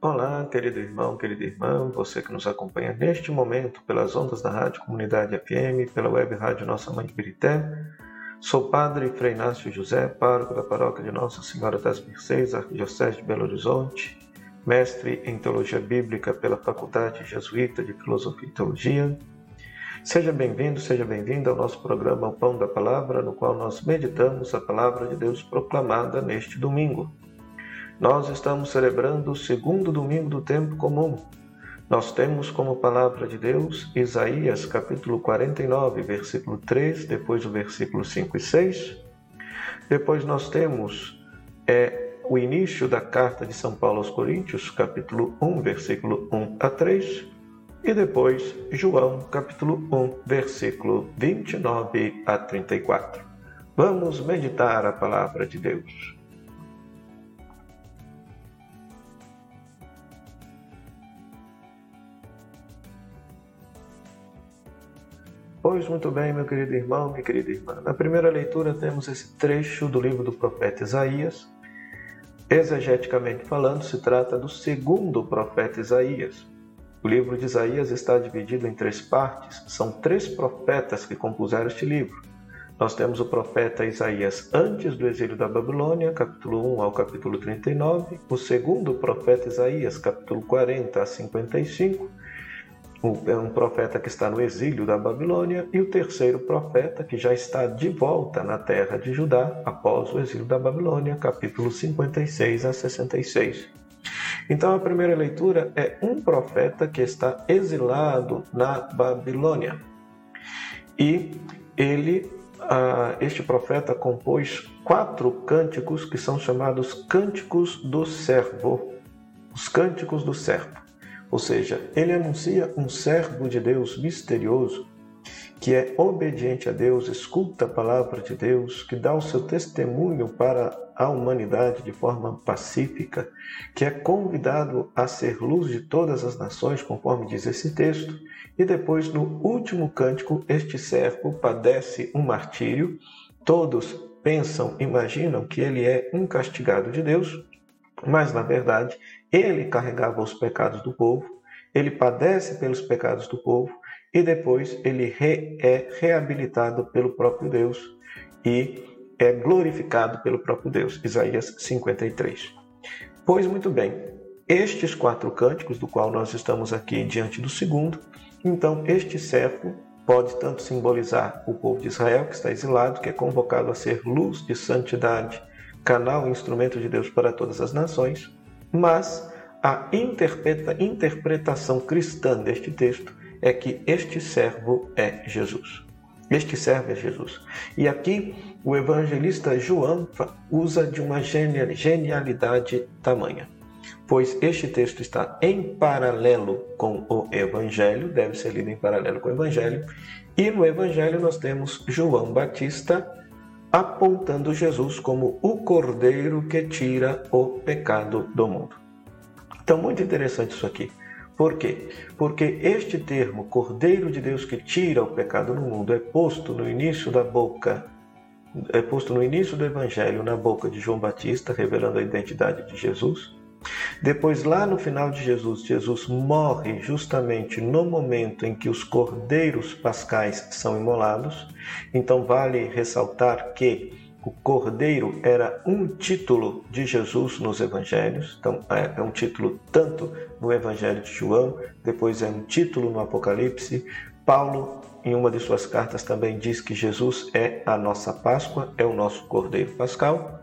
Olá, querido irmão, querida irmã, você que nos acompanha neste momento pelas ondas da Rádio Comunidade FM, pela web Rádio Nossa Mãe de. Sou padre Frei Inácio José, pároco da paróquia de Nossa Senhora das Mercês, Arquidiocese de Belo Horizonte, mestre em Teologia Bíblica pela Faculdade Jesuíta de Filosofia e Teologia. Seja bem-vindo, seja bem-vinda ao nosso programa O Pão da Palavra, no qual nós meditamos a palavra de Deus proclamada neste domingo. Nós estamos celebrando o segundo domingo do tempo comum. Nós temos como palavra de Deus Isaías capítulo 49, versículo 3, depois o versículo 5 e 6. Depois nós temos é, o início da carta de São Paulo aos Coríntios, capítulo 1, versículo 1 a 3. E depois João capítulo 1, versículo 29 a 34. Vamos meditar a palavra de Deus. Pois muito bem, meu querido irmão, minha querida irmã. Na primeira leitura temos esse trecho do livro do profeta Isaías. Exegeticamente falando, se trata do segundo profeta Isaías. O livro de Isaías está dividido em três partes. São três profetas que compuseram este livro. Nós temos o profeta Isaías antes do exílio da Babilônia, capítulo 1 ao capítulo 39, o segundo profeta Isaías, capítulo 40 a 55, é um profeta que está no exílio da Babilônia, e o terceiro profeta que já está de volta na terra de Judá após o exílio da Babilônia, capítulo 56 a 66. Então a primeira leitura é um profeta que está exilado na Babilônia. E ele, este profeta, compôs quatro cânticos que são chamados Cânticos do Servo. Os Cânticos do Servo. Ou seja, ele anuncia um servo de Deus misterioso que é obediente a Deus, escuta a palavra de Deus, que dá o seu testemunho para a humanidade de forma pacífica, que é convidado a ser luz de todas as nações, conforme diz esse texto, e depois no último cântico, este servo padece um martírio. Todos pensam, imaginam que ele é um castigado de Deus, mas na verdade ele carregava os pecados do povo, ele padece pelos pecados do povo e depois ele re, é reabilitado pelo próprio Deus e é glorificado pelo próprio Deus. Isaías 53. Pois muito bem, estes quatro cânticos, do qual nós estamos aqui diante do segundo, então este servo pode tanto simbolizar o povo de Israel, que está exilado, que é convocado a ser luz de santidade, canal e instrumento de Deus para todas as nações, mas a interpreta, interpretação cristã deste texto é que este servo é Jesus. Este servo é Jesus. E aqui o evangelista João usa de uma genialidade tamanha, pois este texto está em paralelo com o Evangelho, deve ser lido em paralelo com o Evangelho, e no Evangelho nós temos João Batista apontando Jesus como o Cordeiro que tira o pecado do mundo. Então, muito interessante isso aqui. Por quê? Porque este termo, Cordeiro de Deus que tira o pecado no mundo, é posto no início da boca, é posto no início do Evangelho na boca de João Batista, revelando a identidade de Jesus. Depois, lá no final de Jesus, Jesus morre justamente no momento em que os cordeiros pascais são imolados. Então, vale ressaltar que o cordeiro era um título de Jesus nos evangelhos, então é, é um título tanto no evangelho de João, depois é um título no Apocalipse. Paulo, em uma de suas cartas, também diz que Jesus é a nossa Páscoa, é o nosso cordeiro pascal.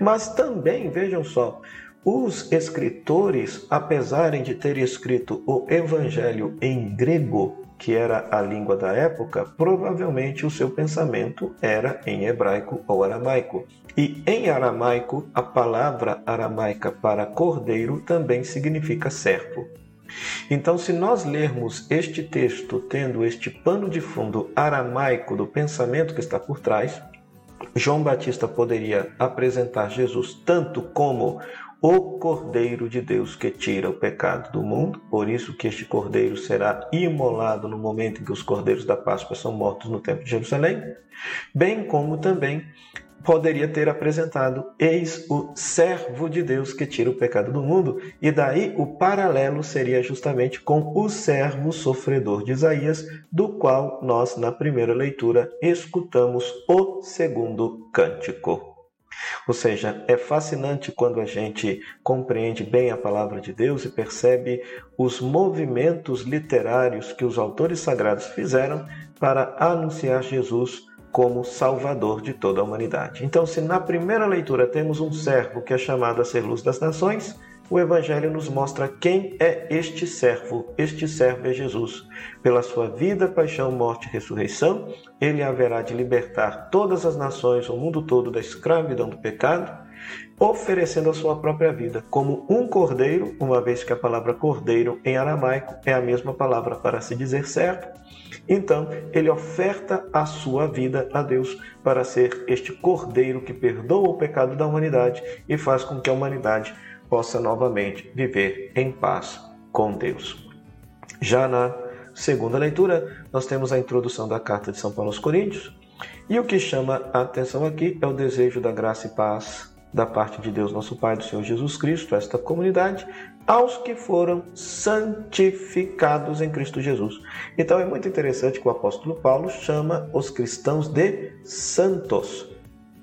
Mas também, vejam só, os escritores, apesar de terem escrito o evangelho em grego, que era a língua da época, provavelmente o seu pensamento era em hebraico ou aramaico. E em aramaico, a palavra aramaica para cordeiro também significa servo. Então, se nós lermos este texto tendo este pano de fundo aramaico do pensamento que está por trás, João Batista poderia apresentar Jesus tanto como o Cordeiro de Deus que tira o pecado do mundo, por isso que este Cordeiro será imolado no momento em que os Cordeiros da Páscoa são mortos no Templo de Jerusalém, bem como também poderia ter apresentado: Eis o servo de Deus que tira o pecado do mundo, e daí o paralelo seria justamente com o servo sofredor de Isaías, do qual nós, na primeira leitura, escutamos o segundo cântico. Ou seja, é fascinante quando a gente compreende bem a palavra de Deus e percebe os movimentos literários que os autores sagrados fizeram para anunciar Jesus como Salvador de toda a humanidade. Então, se na primeira leitura temos um servo que é chamado a ser luz das nações, o Evangelho nos mostra quem é este servo. Este servo é Jesus. Pela sua vida, paixão, morte e ressurreição, ele haverá de libertar todas as nações, o mundo todo, da escravidão do pecado, oferecendo a sua própria vida como um cordeiro, uma vez que a palavra cordeiro em aramaico é a mesma palavra para se dizer servo então, ele oferta a sua vida a Deus para ser este cordeiro que perdoa o pecado da humanidade e faz com que a humanidade possa novamente viver em paz com Deus. Já na segunda leitura, nós temos a introdução da carta de São Paulo aos Coríntios, e o que chama a atenção aqui é o desejo da graça e paz da parte de Deus, nosso Pai, do Senhor Jesus Cristo, esta comunidade, aos que foram santificados em Cristo Jesus. Então é muito interessante que o apóstolo Paulo chama os cristãos de santos.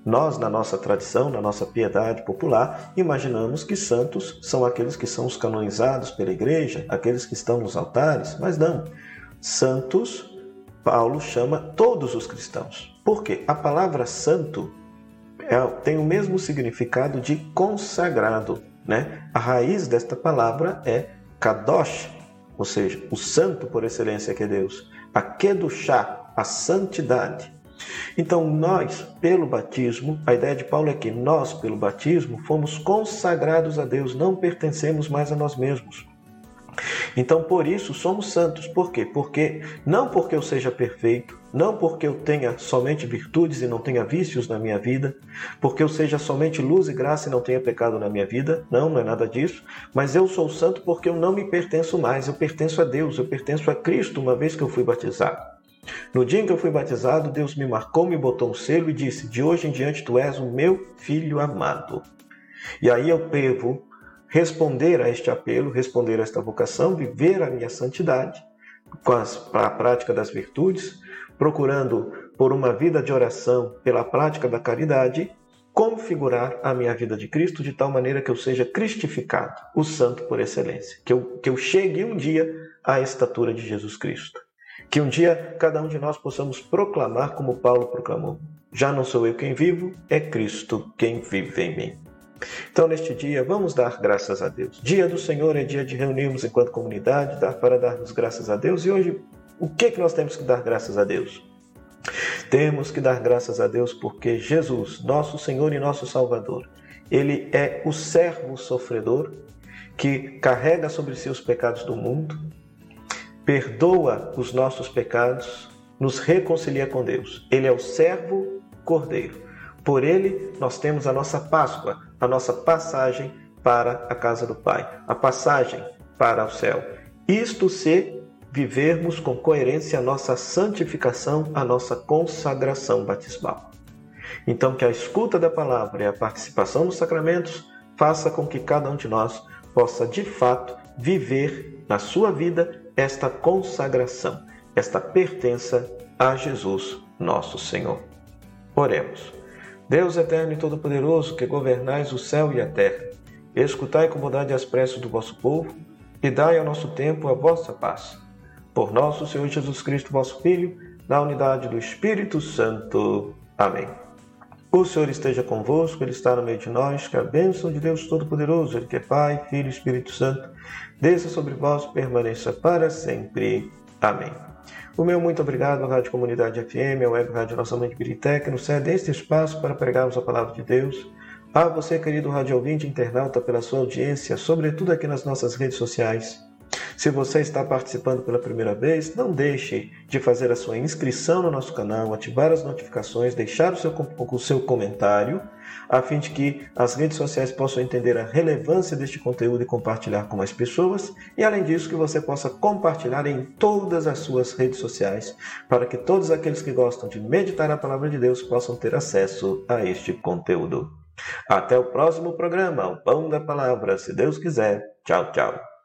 Nós, na nossa tradição, na nossa piedade popular, imaginamos que santos são aqueles que são os canonizados pela igreja, aqueles que estão nos altares, mas não. Santos, Paulo chama todos os cristãos. Por quê? A palavra santo é, tem o mesmo significado de consagrado. Né? A raiz desta palavra é kadosh, ou seja, o santo por excelência que é Deus. A kedushá, a santidade. Então, nós, pelo batismo, a ideia de Paulo é que nós, pelo batismo, fomos consagrados a Deus, não pertencemos mais a nós mesmos. Então, por isso, somos santos. Por quê? Porque não porque eu seja perfeito, não porque eu tenha somente virtudes e não tenha vícios na minha vida, porque eu seja somente luz e graça e não tenha pecado na minha vida. Não, não é nada disso. Mas eu sou santo porque eu não me pertenço mais. Eu pertenço a Deus, eu pertenço a Cristo uma vez que eu fui batizado. No dia em que eu fui batizado, Deus me marcou, me botou um selo e disse: De hoje em diante tu és o meu filho amado. E aí eu devo responder a este apelo, responder a esta vocação, viver a minha santidade com a prática das virtudes, procurando por uma vida de oração, pela prática da caridade, configurar a minha vida de Cristo de tal maneira que eu seja cristificado, o santo por excelência, que eu, que eu chegue um dia à estatura de Jesus Cristo. Que um dia cada um de nós possamos proclamar como Paulo proclamou: Já não sou eu quem vivo, é Cristo quem vive em mim. Então, neste dia, vamos dar graças a Deus. Dia do Senhor é dia de reunirmos enquanto comunidade, dar para darmos graças a Deus. E hoje, o que, que nós temos que dar graças a Deus? Temos que dar graças a Deus porque Jesus, nosso Senhor e nosso Salvador, ele é o servo sofredor que carrega sobre si os pecados do mundo, perdoa os nossos pecados, nos reconcilia com Deus. Ele é o servo cordeiro. Por ele, nós temos a nossa Páscoa, a nossa passagem para a casa do Pai, a passagem para o céu. Isto se vivermos com coerência a nossa santificação, a nossa consagração batismal. Então, que a escuta da palavra e a participação nos sacramentos faça com que cada um de nós possa de fato viver na sua vida esta consagração, esta pertença a Jesus, nosso Senhor. Oremos. Deus eterno e todo-poderoso, que governais o céu e a terra, escutai com bondade as preces do vosso povo e dai ao nosso tempo a vossa paz. Por nosso Senhor Jesus Cristo, vosso Filho, na unidade do Espírito Santo. Amém. O Senhor esteja convosco, Ele está no meio de nós, que a bênção de Deus Todo-Poderoso, Ele que é Pai, Filho e Espírito Santo, desça sobre vós, permaneça para sempre. Amém. O meu muito obrigado à Rádio Comunidade FM, à Web Rádio Nossa Mãe de Birité, que nos cede este espaço para pregarmos a palavra de Deus. A você, querido rádio ouvinte internauta, pela sua audiência, sobretudo aqui nas nossas redes sociais. Se você está participando pela primeira vez, não deixe de fazer a sua inscrição no nosso canal, ativar as notificações, deixar o seu, o seu comentário, a fim de que as redes sociais possam entender a relevância deste conteúdo e compartilhar com mais pessoas, e além disso, que você possa compartilhar em todas as suas redes sociais, para que todos aqueles que gostam de meditar a palavra de Deus possam ter acesso a este conteúdo. Até o próximo programa, o Pão da Palavra, se Deus quiser. Tchau, tchau.